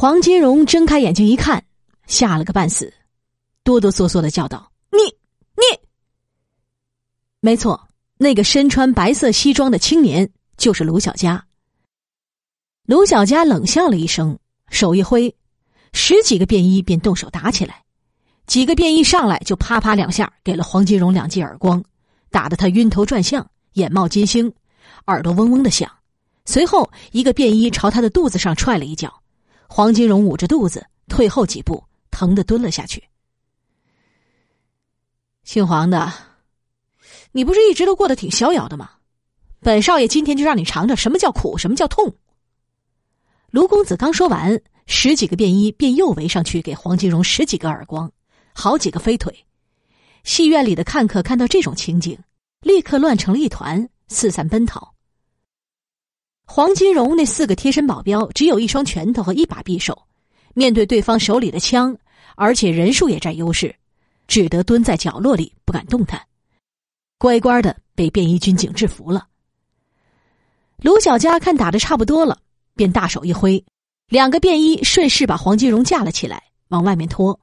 黄金荣睁开眼睛一看，吓了个半死，哆哆嗦嗦的叫道：“你你！”没错，那个身穿白色西装的青年就是卢小佳。卢小佳冷笑了一声，手一挥，十几个便衣便动手打起来。几个便衣上来就啪啪两下给了黄金荣两记耳光，打得他晕头转向，眼冒金星，耳朵嗡嗡的响。随后，一个便衣朝他的肚子上踹了一脚。黄金荣捂着肚子退后几步，疼得蹲了下去。姓黄的，你不是一直都过得挺逍遥的吗？本少爷今天就让你尝尝什么叫苦，什么叫痛。卢公子刚说完，十几个便衣便又围上去给黄金荣十几个耳光，好几个飞腿。戏院里的看客看到这种情景，立刻乱成了一团，四散奔逃。黄金荣那四个贴身保镖只有一双拳头和一把匕首，面对对方手里的枪，而且人数也占优势，只得蹲在角落里不敢动弹，乖乖的被便衣军警制服了。卢小佳看打的差不多了，便大手一挥，两个便衣顺势把黄金荣架了起来，往外面拖。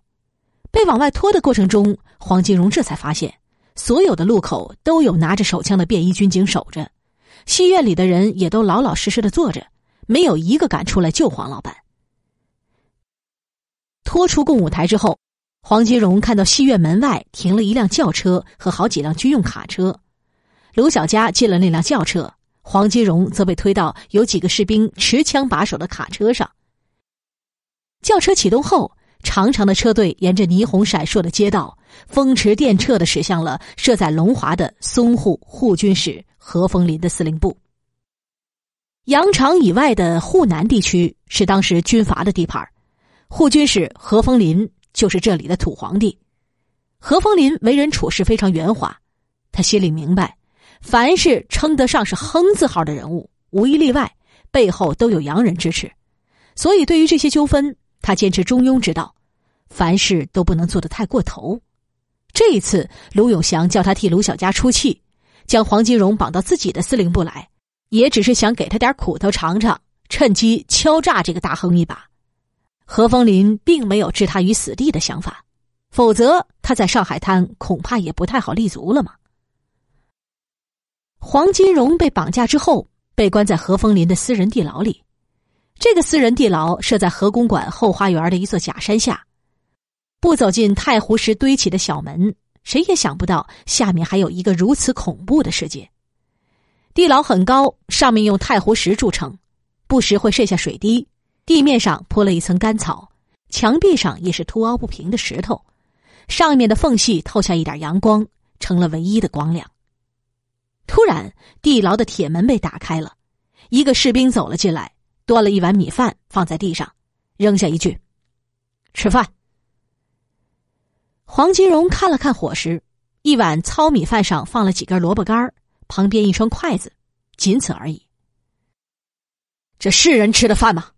被往外拖的过程中，黄金荣这才发现，所有的路口都有拿着手枪的便衣军警守着。戏院里的人也都老老实实的坐着，没有一个敢出来救黄老板。拖出共舞台之后，黄金荣看到戏院门外停了一辆轿车和好几辆军用卡车。卢小佳进了那辆轿车，黄金荣则被推到有几个士兵持枪把守的卡车上。轿车启动后，长长的车队沿着霓虹闪烁的街道，风驰电掣的驶向了设在龙华的淞沪护军使。何风林的司令部，羊场以外的沪南地区是当时军阀的地盘，护军使何风林就是这里的土皇帝。何风林为人处事非常圆滑，他心里明白，凡是称得上是亨字号的人物，无一例外背后都有洋人支持，所以对于这些纠纷，他坚持中庸之道，凡事都不能做得太过头。这一次，卢永祥叫他替卢小佳出气。将黄金荣绑到自己的司令部来，也只是想给他点苦头尝尝，趁机敲诈这个大亨一把。何风林并没有置他于死地的想法，否则他在上海滩恐怕也不太好立足了嘛。黄金荣被绑架之后，被关在何风林的私人地牢里。这个私人地牢设在何公馆后花园的一座假山下，不走进太湖石堆起的小门。谁也想不到，下面还有一个如此恐怖的世界。地牢很高，上面用太湖石筑成，不时会渗下水滴。地面上铺了一层干草，墙壁上也是凸凹不平的石头，上面的缝隙透下一点阳光，成了唯一的光亮。突然，地牢的铁门被打开了，一个士兵走了进来，端了一碗米饭放在地上，扔下一句：“吃饭。”黄金荣看了看伙食，一碗糙米饭上放了几根萝卜干旁边一双筷子，仅此而已。这是人吃的饭吗？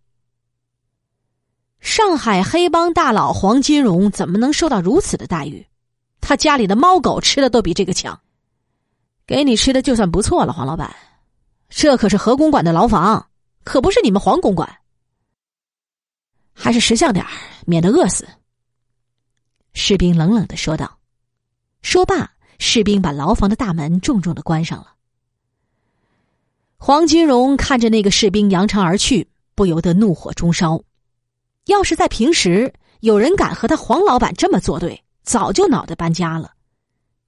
上海黑帮大佬黄金荣怎么能受到如此的待遇？他家里的猫狗吃的都比这个强。给你吃的就算不错了，黄老板，这可是何公馆的牢房，可不是你们黄公馆。还是识相点免得饿死。士兵冷冷的说道：“说罢，士兵把牢房的大门重重的关上了。”黄金荣看着那个士兵扬长而去，不由得怒火中烧。要是在平时，有人敢和他黄老板这么作对，早就脑袋搬家了。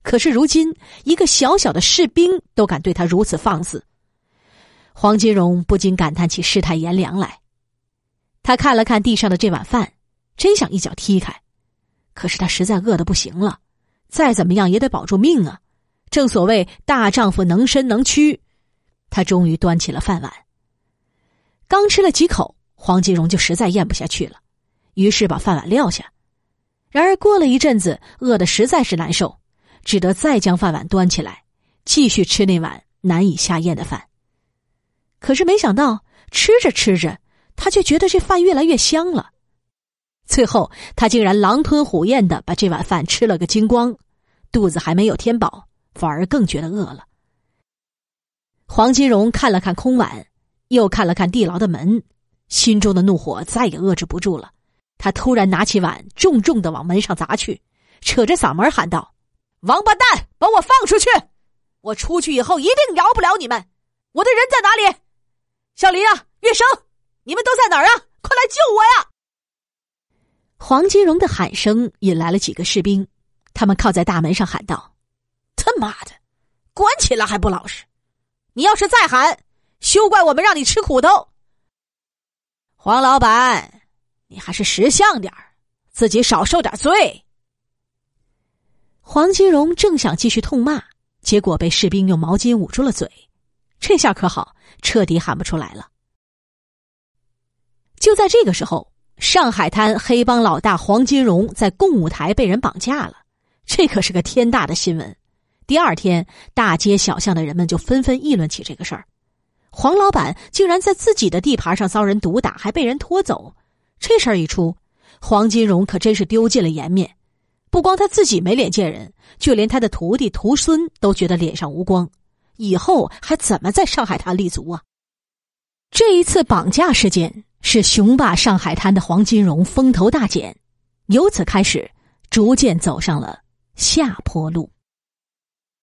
可是如今，一个小小的士兵都敢对他如此放肆，黄金荣不禁感叹起世态炎凉来。他看了看地上的这碗饭，真想一脚踢开。可是他实在饿得不行了，再怎么样也得保住命啊！正所谓大丈夫能伸能屈，他终于端起了饭碗。刚吃了几口，黄金荣就实在咽不下去了，于是把饭碗撂下。然而过了一阵子，饿得实在是难受，只得再将饭碗端起来，继续吃那碗难以下咽的饭。可是没想到，吃着吃着，他却觉得这饭越来越香了。最后，他竟然狼吞虎咽的把这碗饭吃了个精光，肚子还没有填饱，反而更觉得饿了。黄金荣看了看空碗，又看了看地牢的门，心中的怒火再也遏制不住了，他突然拿起碗，重重的往门上砸去，扯着嗓门喊道：“王八蛋，把我放出去！我出去以后一定饶不了你们！我的人在哪里？小林啊，月生，你们都在哪儿啊？快来救我呀！”黄金荣的喊声引来了几个士兵，他们靠在大门上喊道：“他妈的，关起来还不老实！你要是再喊，休怪我们让你吃苦头。”黄老板，你还是识相点自己少受点罪。黄金荣正想继续痛骂，结果被士兵用毛巾捂住了嘴，这下可好，彻底喊不出来了。就在这个时候。上海滩黑帮老大黄金荣在共舞台被人绑架了，这可是个天大的新闻。第二天，大街小巷的人们就纷纷议论起这个事儿：黄老板竟然在自己的地盘上遭人毒打，还被人拖走。这事儿一出，黄金荣可真是丢尽了颜面。不光他自己没脸见人，就连他的徒弟徒孙都觉得脸上无光，以后还怎么在上海滩立足啊？这一次绑架事件。是雄霸上海滩的黄金荣风头大减，由此开始，逐渐走上了下坡路。